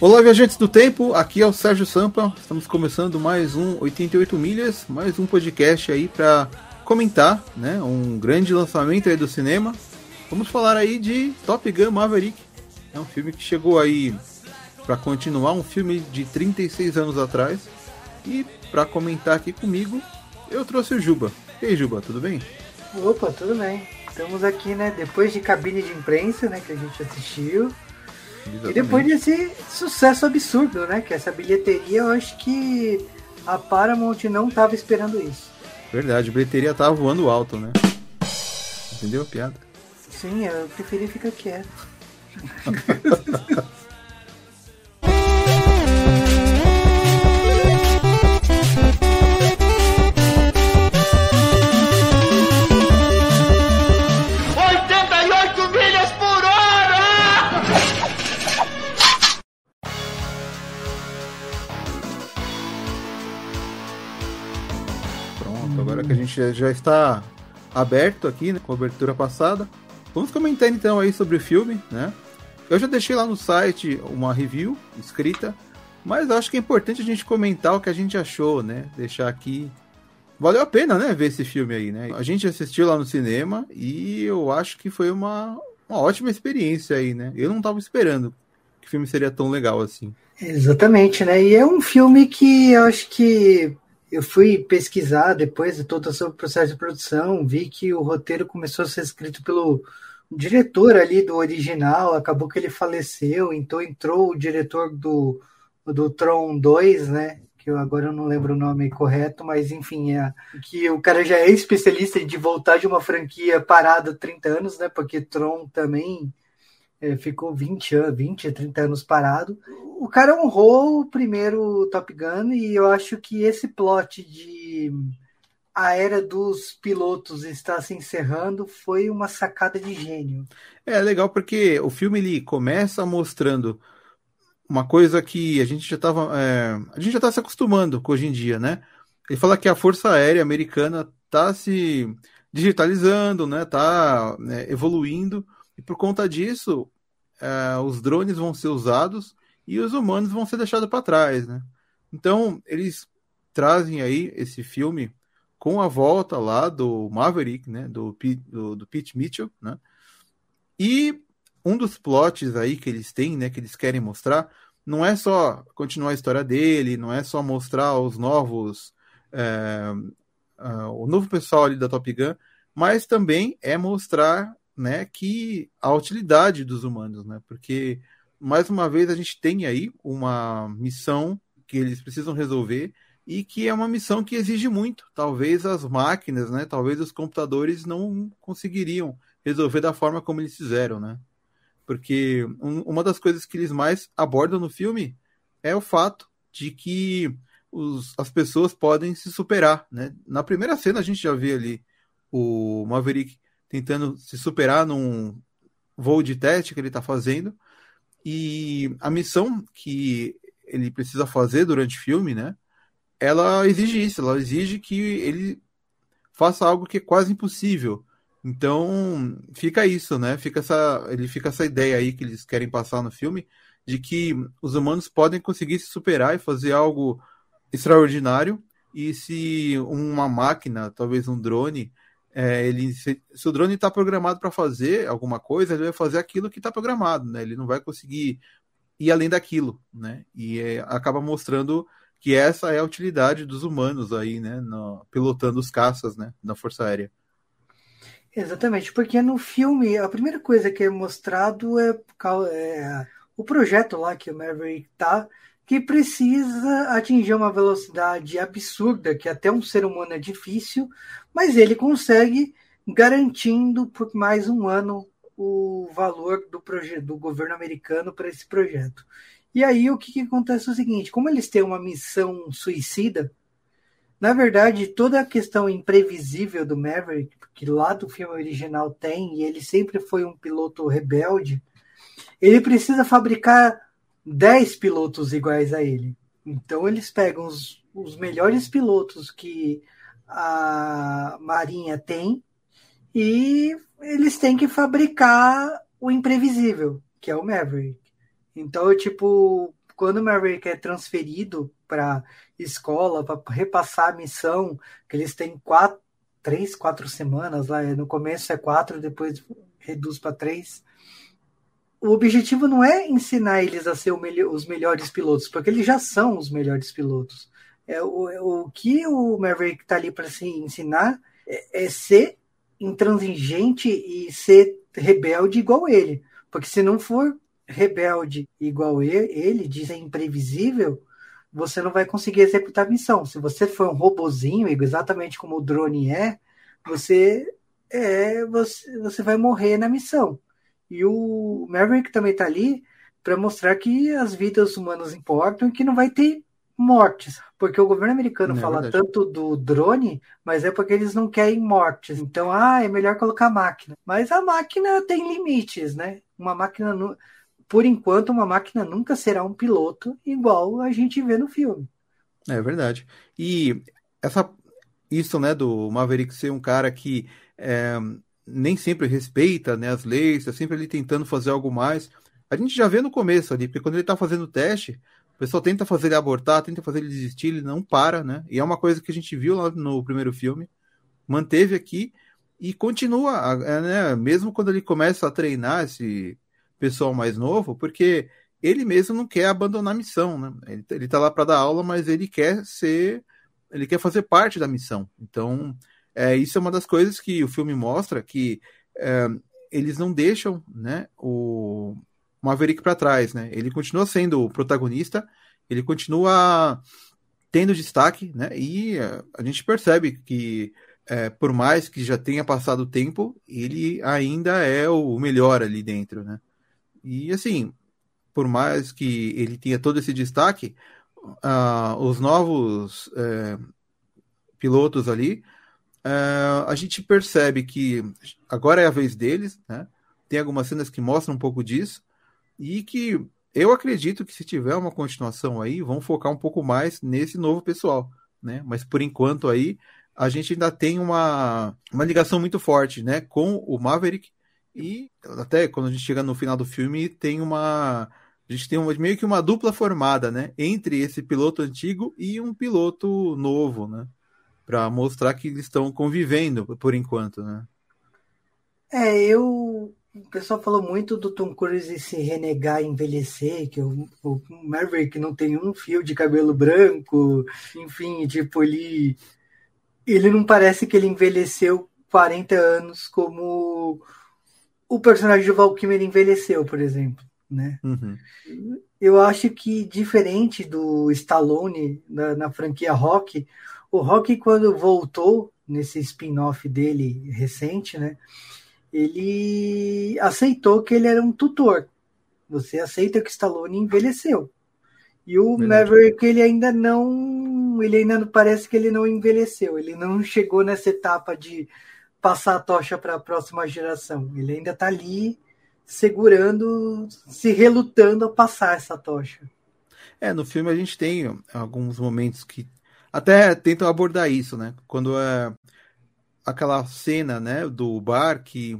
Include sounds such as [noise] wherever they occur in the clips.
Olá, viajantes do tempo, aqui é o Sérgio Sampa. Estamos começando mais um 88 milhas, mais um podcast aí para comentar, né, um grande lançamento aí do cinema. Vamos falar aí de Top Gun Maverick. É um filme que chegou aí para continuar um filme de 36 anos atrás. E para comentar aqui comigo, eu trouxe o Juba. E aí, Juba, tudo bem? Opa, tudo bem. Estamos aqui, né, depois de cabine de imprensa, né, que a gente assistiu. Exatamente. E depois desse sucesso absurdo, né? Que essa bilheteria, eu acho que a Paramount não estava esperando isso. Verdade, a bilheteria tava voando alto, né? Entendeu a piada? Sim, eu preferi ficar quieto. [laughs] gente já está aberto aqui, né, com a abertura passada. Vamos comentar então aí sobre o filme, né? Eu já deixei lá no site uma review escrita, mas acho que é importante a gente comentar o que a gente achou, né? Deixar aqui. Valeu a pena, né, ver esse filme aí, né? A gente assistiu lá no cinema e eu acho que foi uma, uma ótima experiência aí, né? Eu não estava esperando que o filme seria tão legal assim. Exatamente, né? E é um filme que eu acho que eu fui pesquisar depois de todo o processo de produção, vi que o roteiro começou a ser escrito pelo diretor ali do original, acabou que ele faleceu, então entrou o diretor do, do Tron 2, né? Que eu agora eu não lembro o nome correto, mas enfim, é que o cara já é especialista de voltar de uma franquia parada 30 anos, né? Porque Tron também ficou 20 anos, 20, 30 anos parado. O cara honrou o primeiro Top Gun e eu acho que esse plot de a era dos pilotos está se encerrando foi uma sacada de gênio. É legal porque o filme ele começa mostrando uma coisa que a gente já estava é, a gente já está se acostumando com hoje em dia, né? Ele fala que a Força Aérea Americana está se digitalizando, né? Está né, evoluindo e por conta disso, uh, os drones vão ser usados e os humanos vão ser deixados para trás, né? Então, eles trazem aí esse filme com a volta lá do Maverick, né? Do, do, do Pete Mitchell, né? E um dos plots aí que eles têm, né? Que eles querem mostrar, não é só continuar a história dele, não é só mostrar os novos... É, uh, o novo pessoal ali da Top Gun, mas também é mostrar né, que a utilidade dos humanos, né? Porque mais uma vez a gente tem aí uma missão que eles precisam resolver e que é uma missão que exige muito. Talvez as máquinas, né, talvez os computadores não conseguiriam resolver da forma como eles fizeram, né? Porque um, uma das coisas que eles mais abordam no filme é o fato de que os, as pessoas podem se superar, né? Na primeira cena a gente já vê ali o Maverick tentando se superar num voo de teste que ele está fazendo. E a missão que ele precisa fazer durante o filme, né? Ela exige isso, ela exige que ele faça algo que é quase impossível. Então, fica isso, né? Fica essa, ele fica essa ideia aí que eles querem passar no filme de que os humanos podem conseguir se superar e fazer algo extraordinário. E se uma máquina, talvez um drone, é, ele, se, se, o drone está programado para fazer alguma coisa, ele vai fazer aquilo que está programado, né? Ele não vai conseguir ir além daquilo, né? E é, acaba mostrando que essa é a utilidade dos humanos aí, né? No, pilotando os caças, né? Na Força Aérea. Exatamente, porque no filme a primeira coisa que é mostrado é, é o projeto lá que o Maverick tá, que precisa atingir uma velocidade absurda, que até um ser humano é difícil, mas ele consegue garantindo por mais um ano o valor do do governo americano para esse projeto. E aí o que, que acontece é o seguinte, como eles têm uma missão suicida, na verdade, toda a questão imprevisível do Maverick, que lá do filme original tem, e ele sempre foi um piloto rebelde, ele precisa fabricar 10 pilotos iguais a ele. Então eles pegam os, os melhores pilotos que a Marinha tem e eles têm que fabricar o imprevisível, que é o Maverick. Então, tipo, quando o Maverick é transferido para escola para repassar a missão, que eles têm quatro, três, quatro semanas lá, no começo é quatro, depois reduz para três. O objetivo não é ensinar eles a ser os melhores pilotos, porque eles já são os melhores pilotos. É, o, o que o Maverick está ali para se ensinar é, é ser intransigente e ser rebelde igual ele. Porque se não for rebelde igual ele, ele é imprevisível, você não vai conseguir executar a missão. Se você for um robozinho, exatamente como o drone é, você é você, você vai morrer na missão. E o Maverick também está ali para mostrar que as vidas humanas importam e que não vai ter mortes, porque o governo americano é fala verdade. tanto do drone, mas é porque eles não querem mortes. Então, ah, é melhor colocar máquina. Mas a máquina tem limites, né? Uma máquina, por enquanto, uma máquina nunca será um piloto igual a gente vê no filme. É verdade. E essa isso, né, do Maverick ser um cara que é, nem sempre respeita né, as leis, está sempre ali tentando fazer algo mais. A gente já vê no começo ali, porque quando ele está fazendo o teste, pessoal tenta fazer ele abortar, tenta fazer ele desistir, ele não para, né? E é uma coisa que a gente viu lá no primeiro filme, manteve aqui e continua, né? Mesmo quando ele começa a treinar esse pessoal mais novo, porque ele mesmo não quer abandonar a missão, né? Ele, ele tá lá para dar aula, mas ele quer ser, ele quer fazer parte da missão. Então, é, isso é uma das coisas que o filme mostra que é, eles não deixam, né? O Maverick para trás, né? Ele continua sendo o protagonista, ele continua tendo destaque, né? E uh, a gente percebe que é, por mais que já tenha passado o tempo, ele ainda é o melhor ali dentro, né? E assim, por mais que ele tenha todo esse destaque, uh, os novos uh, pilotos ali, uh, a gente percebe que agora é a vez deles, né? Tem algumas cenas que mostram um pouco disso, e que eu acredito que se tiver uma continuação aí, vão focar um pouco mais nesse novo pessoal, né? Mas por enquanto aí a gente ainda tem uma, uma ligação muito forte, né, com o Maverick e até quando a gente chega no final do filme tem uma a gente tem uma, meio que uma dupla formada, né, entre esse piloto antigo e um piloto novo, né, para mostrar que eles estão convivendo por enquanto, né? É, eu o pessoal falou muito do Tom Cruise se renegar envelhecer, que o, o Maverick não tem um fio de cabelo branco, enfim, tipo, ele, ele não parece que ele envelheceu 40 anos como o personagem de Val Kilmer envelheceu, por exemplo, né? Uhum. Eu acho que diferente do Stallone na, na franquia Rock, o Rock quando voltou nesse spin-off dele recente, né? ele aceitou que ele era um tutor. Você aceita que Stallone envelheceu. E o Verdade. Maverick, ele ainda não. Ele ainda parece que ele não envelheceu. Ele não chegou nessa etapa de passar a tocha para a próxima geração. Ele ainda está ali segurando, se relutando a passar essa tocha. É, no filme a gente tem alguns momentos que até tentam abordar isso, né? Quando é aquela cena, né, do bar que,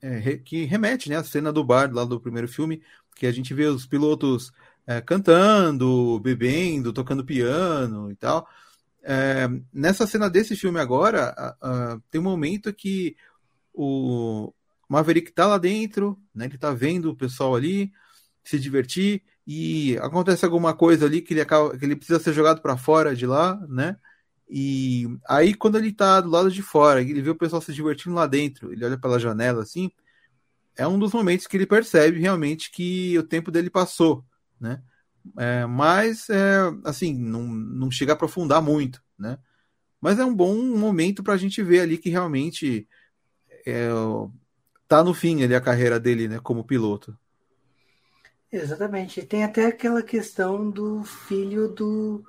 é, que remete, né, a cena do bar lá do primeiro filme, que a gente vê os pilotos é, cantando, bebendo, tocando piano e tal. É, nessa cena desse filme agora, tem um momento que o Maverick tá lá dentro, né, ele tá vendo o pessoal ali se divertir e acontece alguma coisa ali que ele acaba, que ele precisa ser jogado para fora de lá, né? E aí, quando ele tá do lado de fora, ele vê o pessoal se divertindo lá dentro, ele olha pela janela assim, é um dos momentos que ele percebe realmente que o tempo dele passou, né? É, mas, é, assim, não, não chega a aprofundar muito, né? Mas é um bom momento para a gente ver ali que realmente é, tá no fim ali a carreira dele, né, como piloto. Exatamente. Tem até aquela questão do filho do,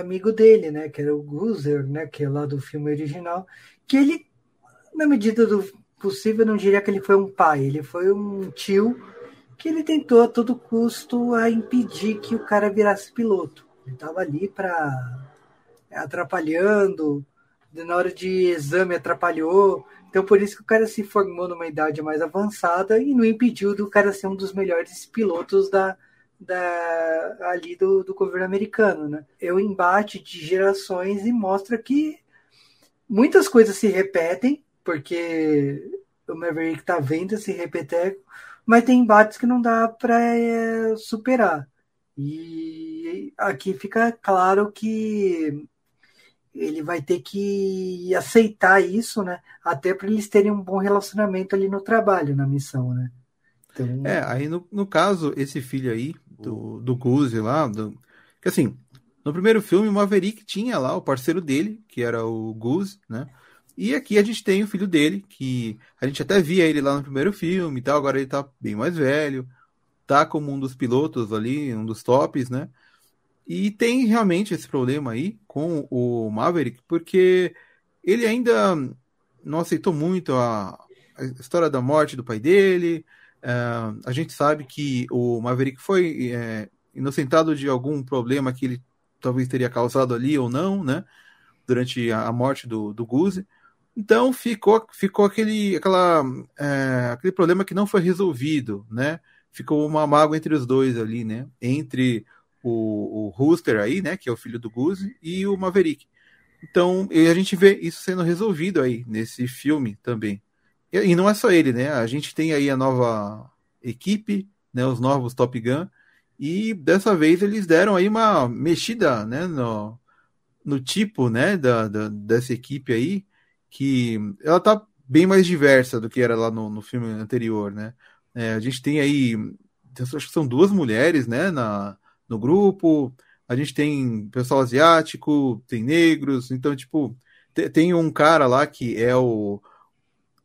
amigo dele, né, que era o Guzer, né, que é lá do filme original, que ele, na medida do possível, não diria que ele foi um pai, ele foi um tio que ele tentou a todo custo a impedir que o cara virasse piloto. Ele estava ali para atrapalhando, na hora de exame atrapalhou. Então por isso que o cara se formou numa idade mais avançada e não impediu do cara ser um dos melhores pilotos da, da, ali do, do governo americano. Né? É o embate de gerações e mostra que muitas coisas se repetem, porque o Maverick está vendo esse repeteco, mas tem embates que não dá para é, superar. E aqui fica claro que ele vai ter que aceitar isso, né? Até para eles terem um bom relacionamento ali no trabalho, na missão, né? Então... É, aí no, no caso, esse filho aí, do, do Guzi lá, do... que assim, no primeiro filme o Maverick tinha lá o parceiro dele, que era o Goose, né? E aqui a gente tem o filho dele, que a gente até via ele lá no primeiro filme e tal, agora ele tá bem mais velho, tá como um dos pilotos ali, um dos tops, né? E tem realmente esse problema aí com o Maverick, porque ele ainda não aceitou muito a, a história da morte do pai dele. Uh, a gente sabe que o Maverick foi é, inocentado de algum problema que ele talvez teria causado ali ou não, né? Durante a, a morte do, do. Então ficou, ficou aquele, aquela, é, aquele problema que não foi resolvido, né? Ficou uma mágoa entre os dois ali, né? Entre o, o Rooster aí, né? Que é o filho do Goose, e o Maverick. Então, a gente vê isso sendo resolvido aí nesse filme também. E, e não é só ele, né? A gente tem aí a nova equipe, né? Os novos Top Gun. E dessa vez eles deram aí uma mexida, né? No, no tipo, né? Da, da, dessa equipe aí que ela tá bem mais diversa do que era lá no, no filme anterior, né? É, a gente tem aí, acho que são duas mulheres, né, na, no grupo, a gente tem pessoal asiático, tem negros, então, tipo, tem um cara lá que é o.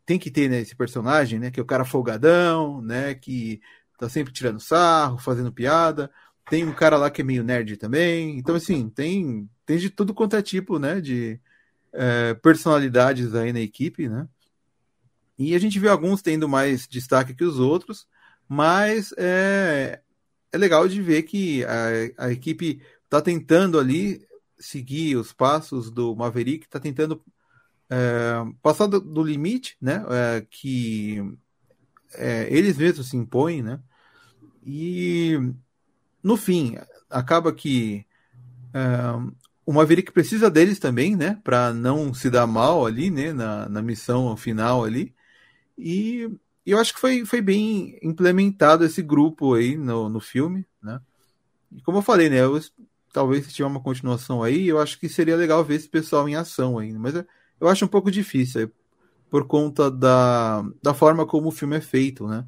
Tem que ter né, esse personagem, né? Que é o cara folgadão, né? Que tá sempre tirando sarro, fazendo piada. Tem um cara lá que é meio nerd também. Então, assim, tem, tem de tudo quanto é tipo, né? De, é, personalidades aí na equipe, né? E a gente vê alguns tendo mais destaque que os outros, mas é, é legal de ver que a, a equipe está tentando ali seguir os passos do Maverick, está tentando é, passar do, do, limite, né? É, que é, eles mesmos se impõem, né? E no fim acaba que é, o Maverick precisa deles também, né? Para não se dar mal ali, né? Na, na missão final ali. E eu acho que foi, foi bem implementado esse grupo aí no, no filme, né? E como eu falei, né? Eu, talvez se tiver uma continuação aí, eu acho que seria legal ver esse pessoal em ação ainda. Mas eu, eu acho um pouco difícil, por conta da, da forma como o filme é feito, né?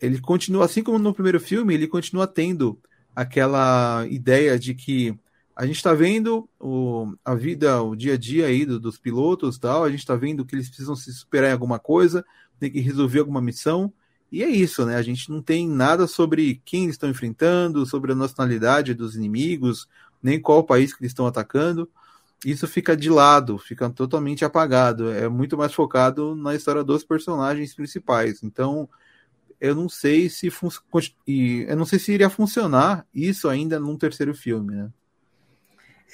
Ele continua, assim como no primeiro filme, ele continua tendo aquela ideia de que a gente está vendo o, a vida, o dia a dia aí do, dos pilotos tal, a gente está vendo que eles precisam se superar em alguma coisa, tem que resolver alguma missão, e é isso, né? A gente não tem nada sobre quem eles estão enfrentando, sobre a nacionalidade dos inimigos, nem qual país que eles estão atacando. Isso fica de lado, fica totalmente apagado. É muito mais focado na história dos personagens principais. Então, eu não sei se e eu não sei se iria funcionar isso ainda num terceiro filme, né?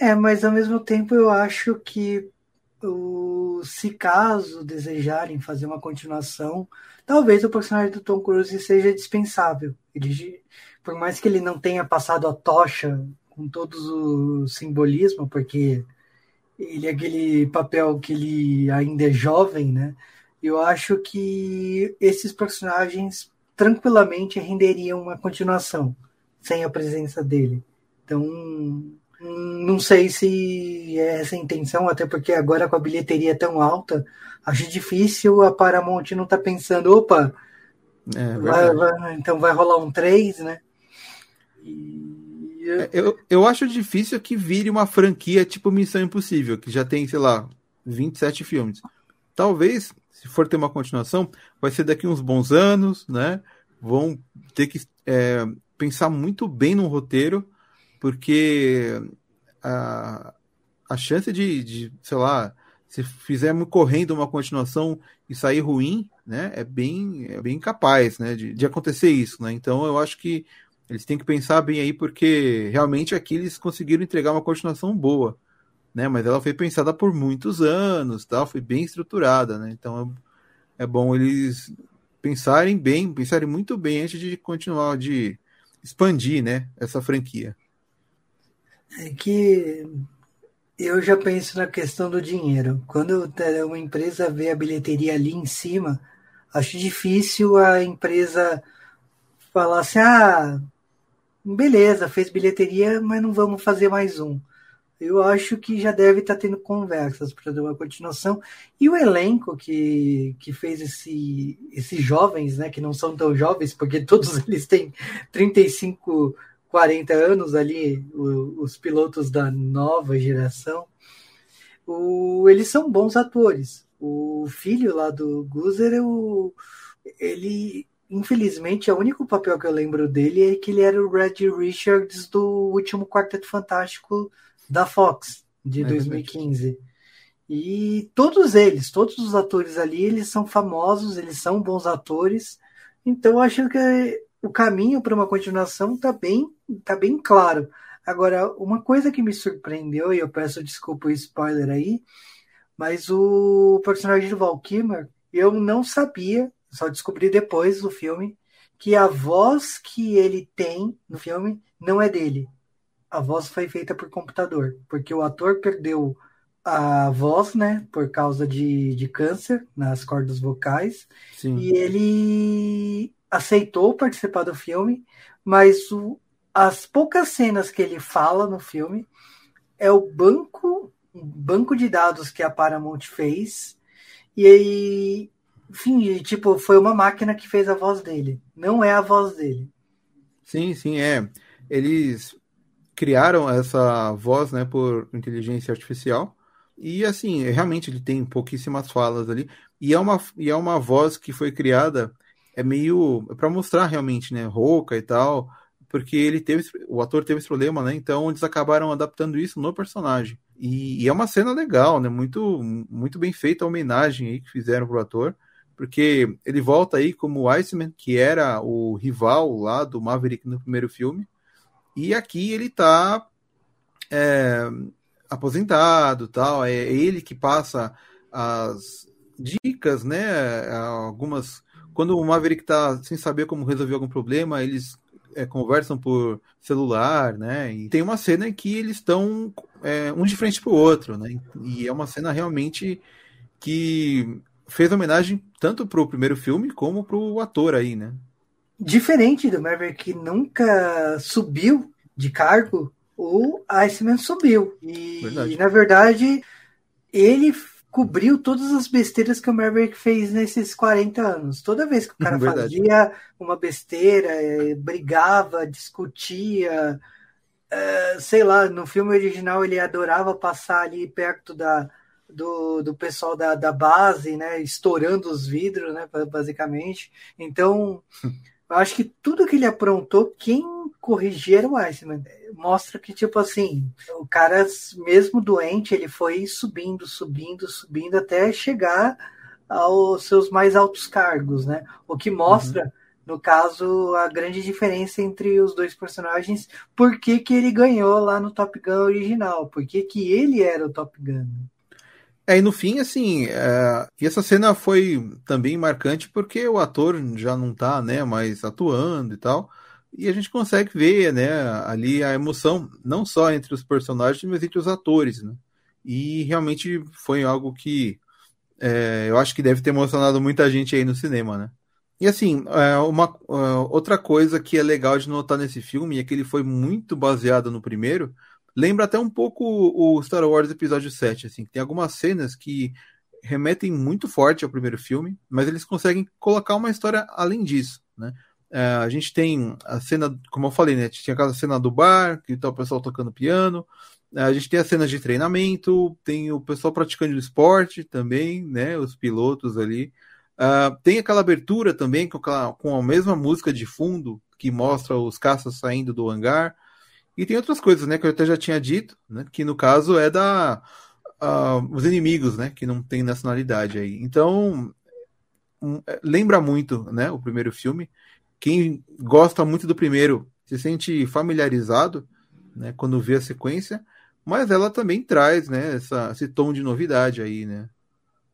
É, mas ao mesmo tempo eu acho que o, se caso desejarem fazer uma continuação, talvez o personagem do Tom Cruise seja dispensável. Ele, por mais que ele não tenha passado a tocha com todos o simbolismo, porque ele é aquele papel que ele ainda é jovem, né? Eu acho que esses personagens tranquilamente renderiam uma continuação sem a presença dele. Então, não sei se é essa a intenção, até porque agora com a bilheteria tão alta, acho difícil a Paramount não tá pensando, opa, é, vai, vai, então vai rolar um 3, né? E... É, eu, eu acho difícil que vire uma franquia tipo Missão Impossível, que já tem, sei lá, 27 filmes. Talvez, se for ter uma continuação, vai ser daqui uns bons anos, né? Vão ter que é, pensar muito bem no roteiro porque a, a chance de, de, sei lá, se fizermos correndo uma continuação e sair ruim, né, é bem, é bem capaz, né, de, de acontecer isso, né, então eu acho que eles têm que pensar bem aí, porque realmente aqui eles conseguiram entregar uma continuação boa, né, mas ela foi pensada por muitos anos, tal, foi bem estruturada, né, então é, é bom eles pensarem bem, pensarem muito bem antes de continuar, de expandir, né, essa franquia. É que eu já penso na questão do dinheiro. Quando uma empresa vê a bilheteria ali em cima, acho difícil a empresa falar assim: ah, beleza, fez bilheteria, mas não vamos fazer mais um. Eu acho que já deve estar tendo conversas para dar uma continuação. E o elenco que, que fez esse, esses jovens, né, que não são tão jovens, porque [laughs] todos eles têm 35 40 anos ali, o, os pilotos da nova geração, o, eles são bons atores. O filho lá do Guzer, o, ele, infelizmente, o único papel que eu lembro dele é que ele era o Red Richards do último Quarteto Fantástico da Fox, de é 2015. E todos eles, todos os atores ali, eles são famosos, eles são bons atores. Então, acho que o caminho para uma continuação está bem, tá bem claro. Agora, uma coisa que me surpreendeu, e eu peço desculpa o spoiler aí, mas o personagem do Val Kilmer, eu não sabia, só descobri depois do filme, que a voz que ele tem no filme não é dele. A voz foi feita por computador, porque o ator perdeu a voz, né, por causa de, de câncer nas cordas vocais, Sim. e ele aceitou participar do filme, mas o, as poucas cenas que ele fala no filme é o banco banco de dados que a Paramount fez e aí enfim, tipo, foi uma máquina que fez a voz dele, não é a voz dele. Sim, sim, é. Eles criaram essa voz, né, por inteligência artificial. E assim, realmente ele tem pouquíssimas falas ali. E é uma, e é uma voz que foi criada é meio é para mostrar realmente, né, rouca e tal, porque ele teve o ator teve esse problema, né? Então eles acabaram adaptando isso no personagem. E, e é uma cena legal, né? Muito muito bem feita a homenagem aí que fizeram pro ator, porque ele volta aí como Iceman, que era o rival lá do Maverick no primeiro filme, e aqui ele tá é, aposentado, tal, é ele que passa as dicas, né? Algumas quando o Maverick tá sem saber como resolver algum problema, eles é, conversam por celular, né? E tem uma cena em que eles estão é, um de frente pro outro, né? E é uma cena realmente que fez homenagem tanto pro primeiro filme como pro ator aí, né? Diferente do Maverick que nunca subiu de cargo, o Iceman subiu. E, e na verdade, ele cobriu todas as besteiras que o Maverick fez nesses 40 anos. Toda vez que o cara [laughs] fazia uma besteira, é, brigava, discutia, é, sei lá, no filme original ele adorava passar ali perto da, do, do pessoal da, da base, né, estourando os vidros, né, basicamente. Então, [laughs] acho que tudo que ele aprontou, quem corrigir era o Iceman. Mostra que, tipo assim, o cara, mesmo doente, ele foi subindo, subindo, subindo até chegar aos seus mais altos cargos, né? O que mostra, uhum. no caso, a grande diferença entre os dois personagens, por que, que ele ganhou lá no Top Gun original, por que, que ele era o Top Gun. É, e no fim, assim, é, e essa cena foi também marcante porque o ator já não tá, né, mais atuando e tal, e a gente consegue ver, né, ali a emoção, não só entre os personagens, mas entre os atores, né, e realmente foi algo que é, eu acho que deve ter emocionado muita gente aí no cinema, né. E assim, é, uma é, outra coisa que é legal de notar nesse filme é que ele foi muito baseado no primeiro, lembra até um pouco o Star Wars Episódio 7, assim, tem algumas cenas que remetem muito forte ao primeiro filme, mas eles conseguem colocar uma história além disso, né? É, a gente tem a cena, como eu falei, né? Tinha aquela cena do bar, que tá o pessoal tocando piano. É, a gente tem as cenas de treinamento, tem o pessoal praticando esporte também, né? Os pilotos ali. Uh, tem aquela abertura também com, aquela, com a mesma música de fundo que mostra os caças saindo do hangar. E tem outras coisas, né, que eu até já tinha dito, né, que no caso é da uh, os inimigos, né, que não tem nacionalidade aí. Então um, é, lembra muito, né, o primeiro filme. Quem gosta muito do primeiro se sente familiarizado, né, quando vê a sequência, mas ela também traz, né, essa, esse tom de novidade aí, né,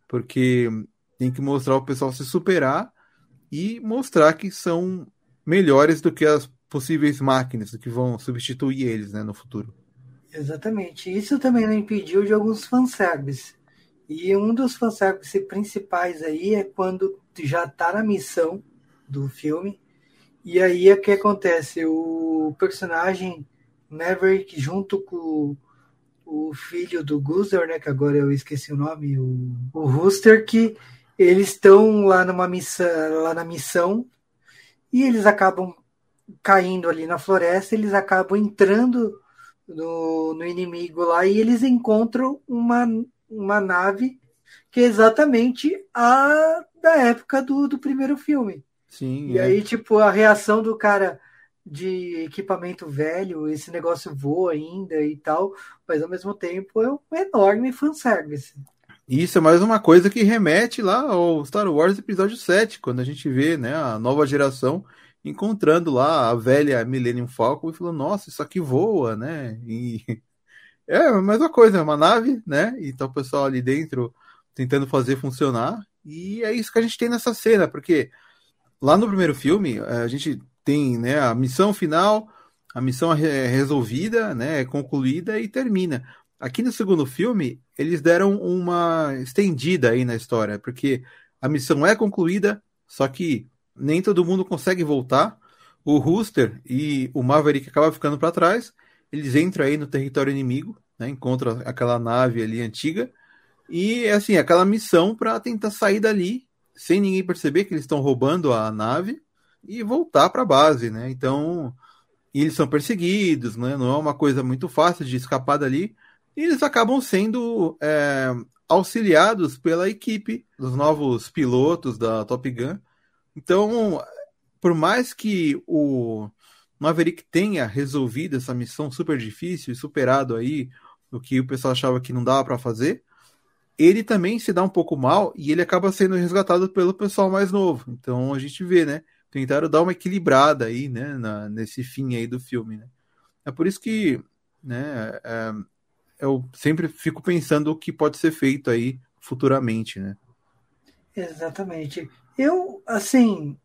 porque tem que mostrar o pessoal se superar e mostrar que são melhores do que as possíveis máquinas que vão substituir eles né, no futuro. Exatamente. Isso também não impediu de alguns fanservice. E um dos fanservice principais aí é quando já tá na missão do filme. E aí é que acontece? O personagem Maverick junto com o filho do Guzer, né? Que agora eu esqueci o nome, o, o Rooster, que eles estão lá numa missão, lá na missão, e eles acabam caindo ali na floresta, eles acabam entrando no, no inimigo lá e eles encontram uma, uma nave que é exatamente a da época do, do primeiro filme. Sim. E é. aí, tipo, a reação do cara de equipamento velho, esse negócio voa ainda e tal, mas ao mesmo tempo é um enorme fanservice. Isso é mais uma coisa que remete lá ao Star Wars Episódio 7, quando a gente vê né, a nova geração encontrando lá a velha Millennium Falcon e falando, nossa, isso aqui voa, né? E [laughs] é a mesma coisa, é uma nave, né? E tá o pessoal ali dentro tentando fazer funcionar. E é isso que a gente tem nessa cena, porque lá no primeiro filme, a gente tem né, a missão final, a missão é resolvida, né, é concluída e termina. Aqui no segundo filme, eles deram uma estendida aí na história, porque a missão é concluída, só que nem todo mundo consegue voltar. O Rooster e o Maverick acabam ficando para trás. Eles entram aí no território inimigo, né, encontram aquela nave ali antiga. E assim, aquela missão para tentar sair dali sem ninguém perceber que eles estão roubando a nave e voltar para a base, né? Então, eles são perseguidos, né? Não é uma coisa muito fácil de escapar dali. E eles acabam sendo é, auxiliados pela equipe dos novos pilotos da Top Gun então, por mais que o Maverick tenha resolvido essa missão super difícil e superado aí o que o pessoal achava que não dava para fazer, ele também se dá um pouco mal e ele acaba sendo resgatado pelo pessoal mais novo. Então a gente vê, né? Tentaram dar uma equilibrada aí, né? Na, nesse fim aí do filme, né? É por isso que, né? É, eu sempre fico pensando o que pode ser feito aí futuramente, né? Exatamente. Eu, assim,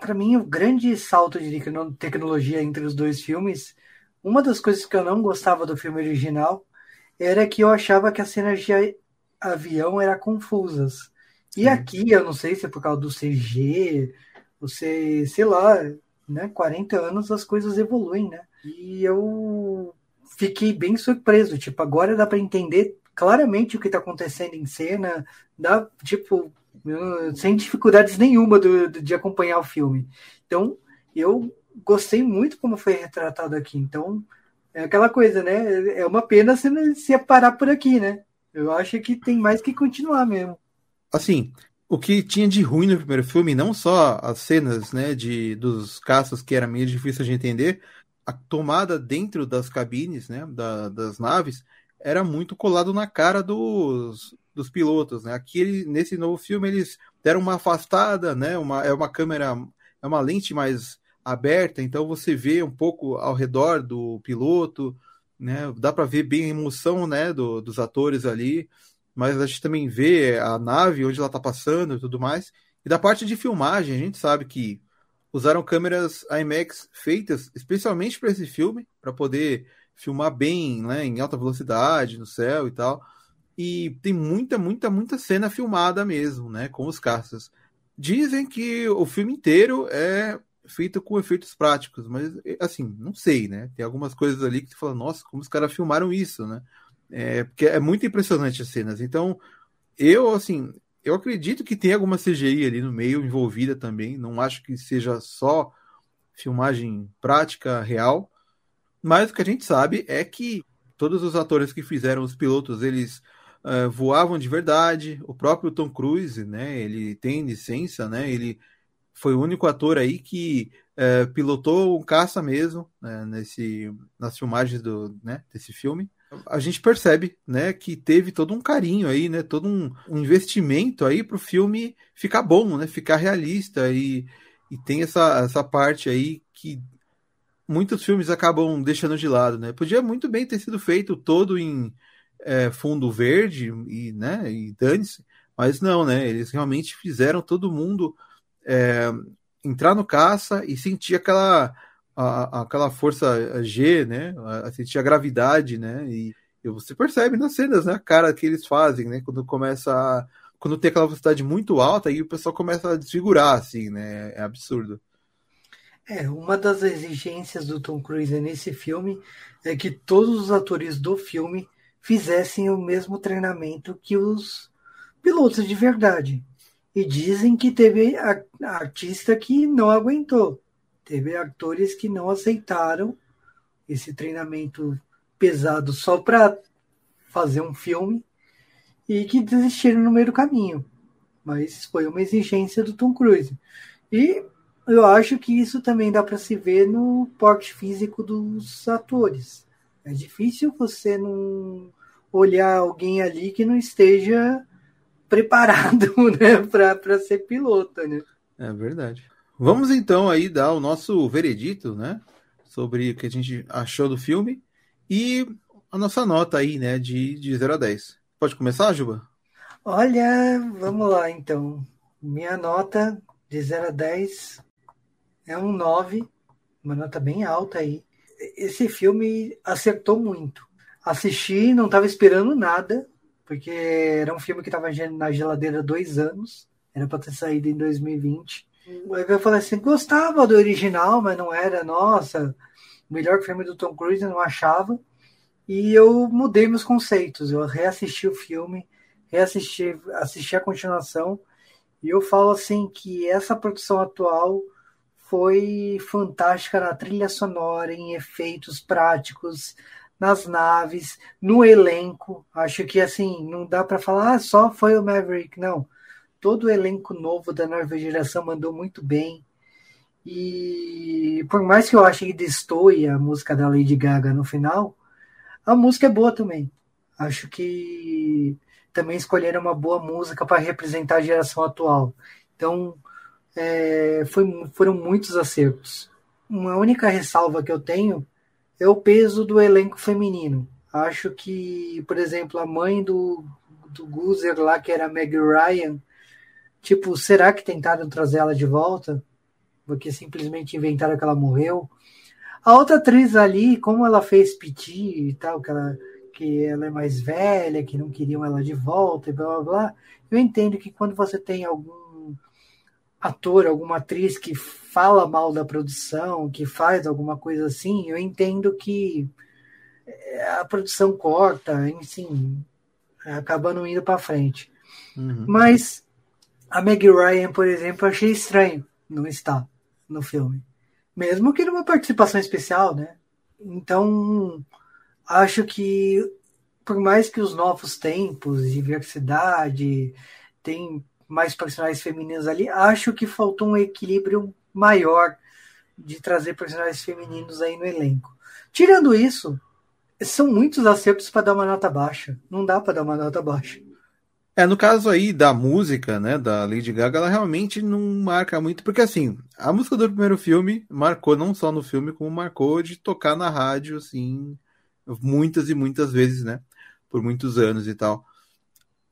para mim, o grande salto de tecnologia entre os dois filmes, uma das coisas que eu não gostava do filme original era que eu achava que as cenas de avião eram confusas. E Sim. aqui, eu não sei se é por causa do CG, você, sei lá, né, 40 anos as coisas evoluem, né? E eu fiquei bem surpreso, tipo, agora dá para entender claramente o que está acontecendo em cena, dá, tipo, sem dificuldades nenhuma do, do, de acompanhar o filme. Então, eu gostei muito como foi retratado aqui. Então, é aquela coisa, né? É uma pena se, se parar por aqui, né? Eu acho que tem mais que continuar mesmo. Assim, o que tinha de ruim no primeiro filme, não só as cenas, né, de, dos caças que era meio difícil de entender, a tomada dentro das cabines, né, da, das naves, era muito colado na cara dos, dos pilotos, né? Aqui ele, nesse novo filme eles deram uma afastada, né? Uma, é uma câmera, é uma lente mais aberta, então você vê um pouco ao redor do piloto, né? Dá para ver bem a emoção, né? Do, dos atores ali, mas a gente também vê a nave onde ela está passando e tudo mais. E da parte de filmagem, a gente sabe que usaram câmeras IMAX feitas especialmente para esse filme, para poder filmar bem, né, em alta velocidade no céu e tal e tem muita, muita, muita cena filmada mesmo, né, com os caças. Dizem que o filme inteiro é feito com efeitos práticos, mas assim, não sei, né? Tem algumas coisas ali que tu fala, nossa, como os caras filmaram isso, né? É, porque é muito impressionante as cenas. Então, eu, assim, eu acredito que tem alguma CGI ali no meio envolvida também. Não acho que seja só filmagem prática, real. Mas o que a gente sabe é que todos os atores que fizeram os pilotos, eles uh, voavam de verdade. O próprio Tom Cruise, né? Ele tem licença, né? Ele foi o único ator aí que uh, pilotou um caça mesmo né, nesse, nas filmagens do, né, desse filme. A gente percebe, né, que teve todo um carinho aí, né, todo um, um investimento aí para o filme ficar bom, né, ficar realista e, e tem essa, essa parte aí que muitos filmes acabam deixando de lado, né? Podia muito bem ter sido feito todo em é, fundo verde e, né, e dane-se, mas não, né? Eles realmente fizeram todo mundo é, entrar no caça e sentir aquela a, aquela força G, né? A, sentir a gravidade, né? E, e, você percebe nas cenas, né? A cara que eles fazem, né? Quando começa a, quando tem aquela velocidade muito alta, aí o pessoal começa a desfigurar, assim, né? É absurdo. É, uma das exigências do Tom Cruise nesse filme é que todos os atores do filme fizessem o mesmo treinamento que os pilotos de verdade. E dizem que teve artista que não aguentou. Teve atores que não aceitaram esse treinamento pesado só para fazer um filme e que desistiram no meio do caminho. Mas foi uma exigência do Tom Cruise. E eu acho que isso também dá para se ver no porte físico dos atores. É difícil você não olhar alguém ali que não esteja [laughs] preparado né, para ser piloto. Né? É verdade. Vamos então aí dar o nosso veredito, né? Sobre o que a gente achou do filme e a nossa nota aí, né? De, de 0 a 10. Pode começar, Juba? Olha, vamos lá então. Minha nota de 0 a 10 é um 9, uma nota bem alta aí. Esse filme acertou muito. Assisti, não estava esperando nada, porque era um filme que estava na geladeira há dois anos, era para ter saído em 2020 eu falei assim, gostava do original, mas não era, nossa, o melhor filme do Tom Cruise, eu não achava. E eu mudei meus conceitos, eu reassisti o filme, reassisti assisti a continuação, e eu falo assim que essa produção atual foi fantástica na trilha sonora, em efeitos práticos, nas naves, no elenco. Acho que assim, não dá para falar ah, só foi o Maverick, não todo o elenco novo da nova geração mandou muito bem. E por mais que eu ache que destoie a música da Lady Gaga no final, a música é boa também. Acho que também escolheram uma boa música para representar a geração atual. Então, é, foi, foram muitos acertos. Uma única ressalva que eu tenho é o peso do elenco feminino. Acho que, por exemplo, a mãe do, do Guzer lá, que era a Meg Ryan, Tipo, será que tentaram trazer ela de volta? Porque simplesmente inventaram que ela morreu. A outra atriz ali, como ela fez piti e tal, que ela, que ela é mais velha, que não queriam ela de volta e blá blá blá. Eu entendo que quando você tem algum ator, alguma atriz que fala mal da produção, que faz alguma coisa assim, eu entendo que eh, a produção corta, enfim, acaba não indo para frente. Uhum. Mas a Meg Ryan, por exemplo, eu achei estranho não estar no filme. Mesmo que numa participação especial, né? Então, acho que por mais que os novos tempos, diversidade, tem mais personagens femininos ali, acho que faltou um equilíbrio maior de trazer personagens femininos aí no elenco. Tirando isso, são muitos acertos para dar uma nota baixa. Não dá para dar uma nota baixa. É, no caso aí da música, né, da Lady Gaga, ela realmente não marca muito, porque assim, a música do primeiro filme marcou não só no filme, como marcou de tocar na rádio, assim, muitas e muitas vezes, né, por muitos anos e tal.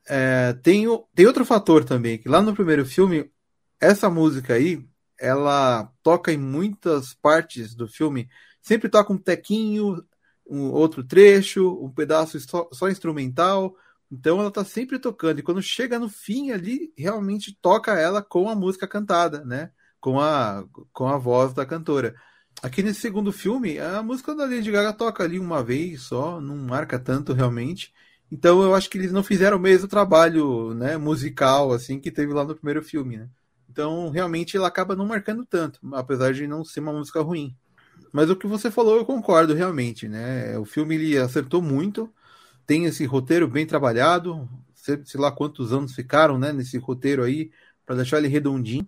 É, tem, tem outro fator também, que lá no primeiro filme, essa música aí, ela toca em muitas partes do filme, sempre toca um tequinho, um outro trecho, um pedaço só, só instrumental, então ela tá sempre tocando, e quando chega no fim ali, realmente toca ela com a música cantada, né? Com a, com a voz da cantora. Aqui nesse segundo filme, a música da Lady Gaga toca ali uma vez só, não marca tanto realmente. Então eu acho que eles não fizeram o mesmo trabalho né, musical assim que teve lá no primeiro filme, né? Então realmente ela acaba não marcando tanto, apesar de não ser uma música ruim. Mas o que você falou eu concordo realmente, né? O filme ele acertou muito tem esse roteiro bem trabalhado, sei, sei lá quantos anos ficaram né, nesse roteiro aí, para deixar ele redondinho.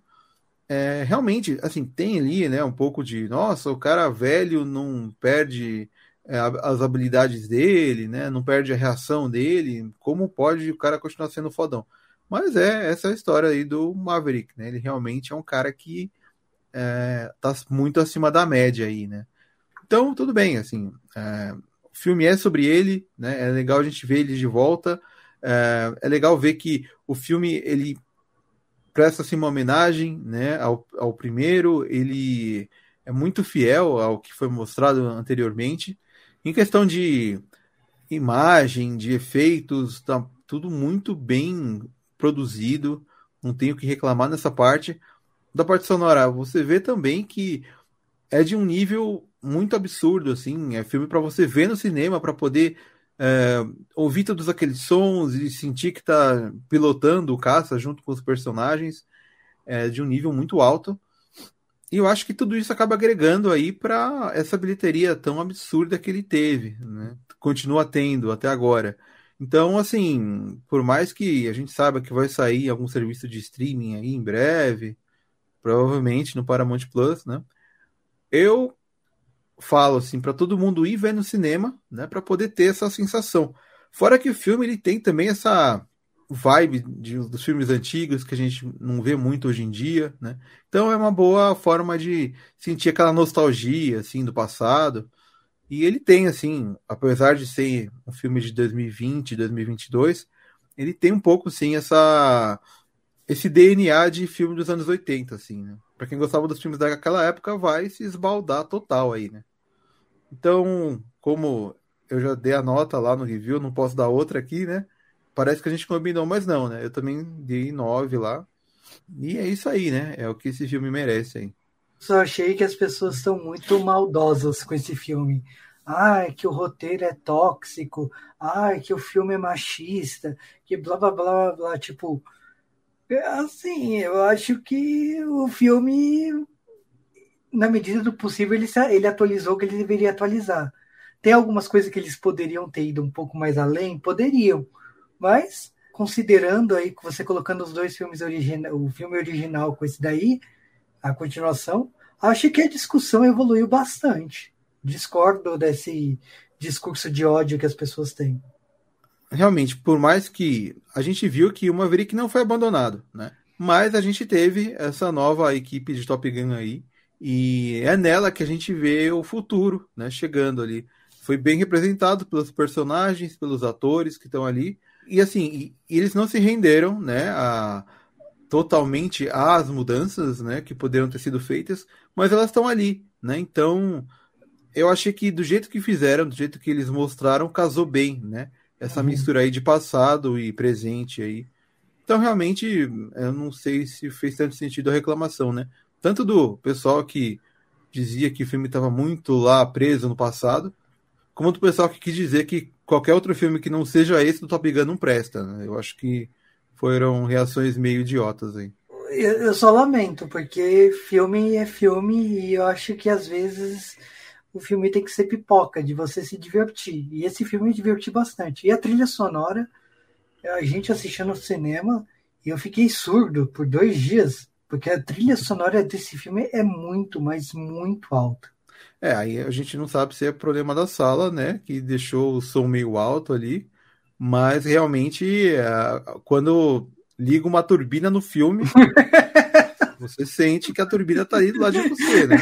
É, realmente, assim, tem ali né, um pouco de, nossa, o cara velho não perde as habilidades dele, né, não perde a reação dele, como pode o cara continuar sendo fodão? Mas é essa é a história aí do Maverick, né? Ele realmente é um cara que é, tá muito acima da média aí, né? Então, tudo bem, assim, é, o filme é sobre ele, né? É legal a gente ver ele de volta. É, é legal ver que o filme ele presta assim uma homenagem, né? Ao, ao primeiro, ele é muito fiel ao que foi mostrado anteriormente. Em questão de imagem, de efeitos, tá tudo muito bem produzido. Não tenho que reclamar nessa parte. Da parte sonora, você vê também que é de um nível muito absurdo, assim. É filme para você ver no cinema, para poder é, ouvir todos aqueles sons e sentir que está pilotando o caça junto com os personagens. É de um nível muito alto. E eu acho que tudo isso acaba agregando aí para essa bilheteria tão absurda que ele teve, né? Continua tendo até agora. Então, assim, por mais que a gente saiba que vai sair algum serviço de streaming aí em breve, provavelmente no Paramount Plus, né? Eu falo assim para todo mundo ir ver no cinema, né, para poder ter essa sensação. Fora que o filme ele tem também essa vibe de, dos filmes antigos que a gente não vê muito hoje em dia, né? Então é uma boa forma de sentir aquela nostalgia assim do passado. E ele tem assim, apesar de ser um filme de 2020, 2022, ele tem um pouco sim essa esse DNA de filme dos anos 80 assim, né? Para quem gostava dos filmes daquela época vai se esbaldar total aí, né? Então, como eu já dei a nota lá no review, não posso dar outra aqui, né? Parece que a gente combinou, mas não, né? Eu também dei 9 lá. E é isso aí, né? É o que esse filme merece aí. Só achei que as pessoas estão muito maldosas com esse filme. Ai, que o roteiro é tóxico. Ai, que o filme é machista. Que blá blá blá blá. Tipo, assim, eu acho que o filme, na medida do possível, ele, ele atualizou o que ele deveria atualizar. Tem algumas coisas que eles poderiam ter ido um pouco mais além? Poderiam. Mas, considerando aí, você colocando os dois filmes originais, o filme original com esse daí, a continuação, acho que a discussão evoluiu bastante. Discordo desse discurso de ódio que as pessoas têm. Realmente, por mais que a gente viu que o Maverick não foi abandonado, né? Mas a gente teve essa nova equipe de Top Gun aí, e é nela que a gente vê o futuro, né? Chegando ali. Foi bem representado pelos personagens, pelos atores que estão ali. E assim, e, eles não se renderam, né? A, totalmente às mudanças, né? Que poderiam ter sido feitas, mas elas estão ali, né? Então, eu achei que do jeito que fizeram, do jeito que eles mostraram, casou bem, né? Essa uhum. mistura aí de passado e presente aí. Então, realmente, eu não sei se fez tanto sentido a reclamação, né? Tanto do pessoal que dizia que o filme estava muito lá preso no passado, como do pessoal que quis dizer que qualquer outro filme que não seja esse do Top Gun não presta. Né? Eu acho que foram reações meio idiotas aí. Eu, só lamento, porque filme é filme e eu acho que às vezes o filme tem que ser pipoca, de você se divertir. E esse filme me diverti bastante. E a trilha sonora, a gente assistindo no cinema, e eu fiquei surdo por dois dias, porque a trilha sonora desse filme é muito, mas muito alta. É, aí a gente não sabe se é problema da sala, né? Que deixou o som meio alto ali. Mas realmente, é, quando liga uma turbina no filme, [laughs] você sente que a turbina tá ali do lado de você, né?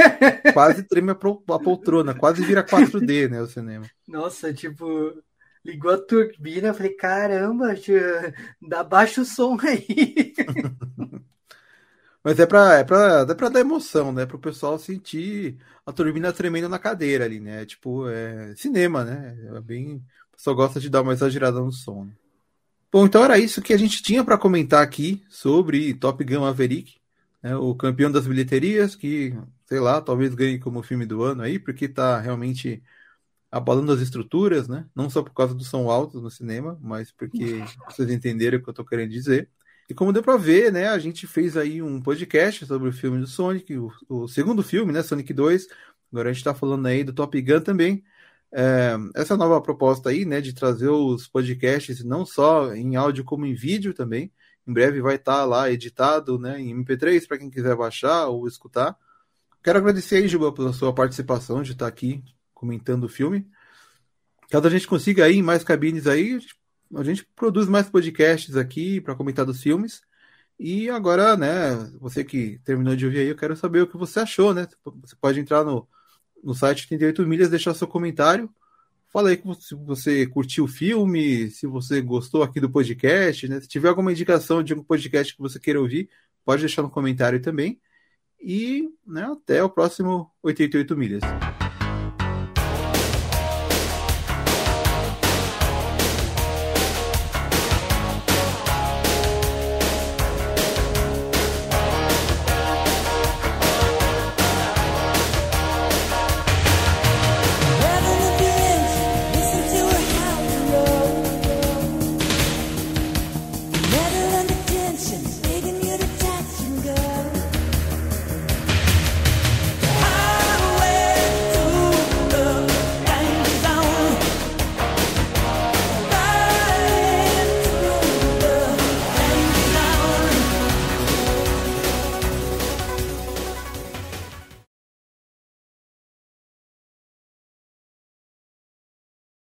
[laughs] Quase treme a poltrona, quase vira 4D, né? O cinema. Nossa, tipo, ligou a turbina, eu falei, caramba, dá baixo o som aí. [laughs] Mas é pra, é, pra, é pra dar emoção, né? Pro pessoal sentir a turbina tremendo na cadeira ali, né? Tipo, é cinema, né? É bem. O pessoal gosta de dar uma exagerada no som. Né? Bom, então era isso que a gente tinha para comentar aqui sobre Top Gun Maverick, né? o campeão das bilheterias, que, sei lá, talvez ganhe como filme do ano aí, porque tá realmente abalando as estruturas, né? Não só por causa do som alto no cinema, mas porque vocês entenderam o que eu tô querendo dizer. E como deu para ver, né, a gente fez aí um podcast sobre o filme do Sonic, o, o segundo filme, né, Sonic 2. Agora a gente está falando aí do Top Gun também. É, essa nova proposta aí, né, de trazer os podcasts não só em áudio como em vídeo também. Em breve vai estar tá lá editado, né, em MP3 para quem quiser baixar ou escutar. Quero agradecer aí, Juba, pela sua participação de estar tá aqui comentando o filme. Caso a gente consiga aí mais cabines aí, a gente produz mais podcasts aqui para comentar dos filmes. E agora, né, você que terminou de ouvir aí, eu quero saber o que você achou, né? Você pode entrar no, no site 38 milhas, deixar seu comentário. Fala aí se você curtiu o filme, se você gostou aqui do podcast, né? Se tiver alguma indicação de um podcast que você queira ouvir, pode deixar no comentário também. e né, até o próximo 88 milhas.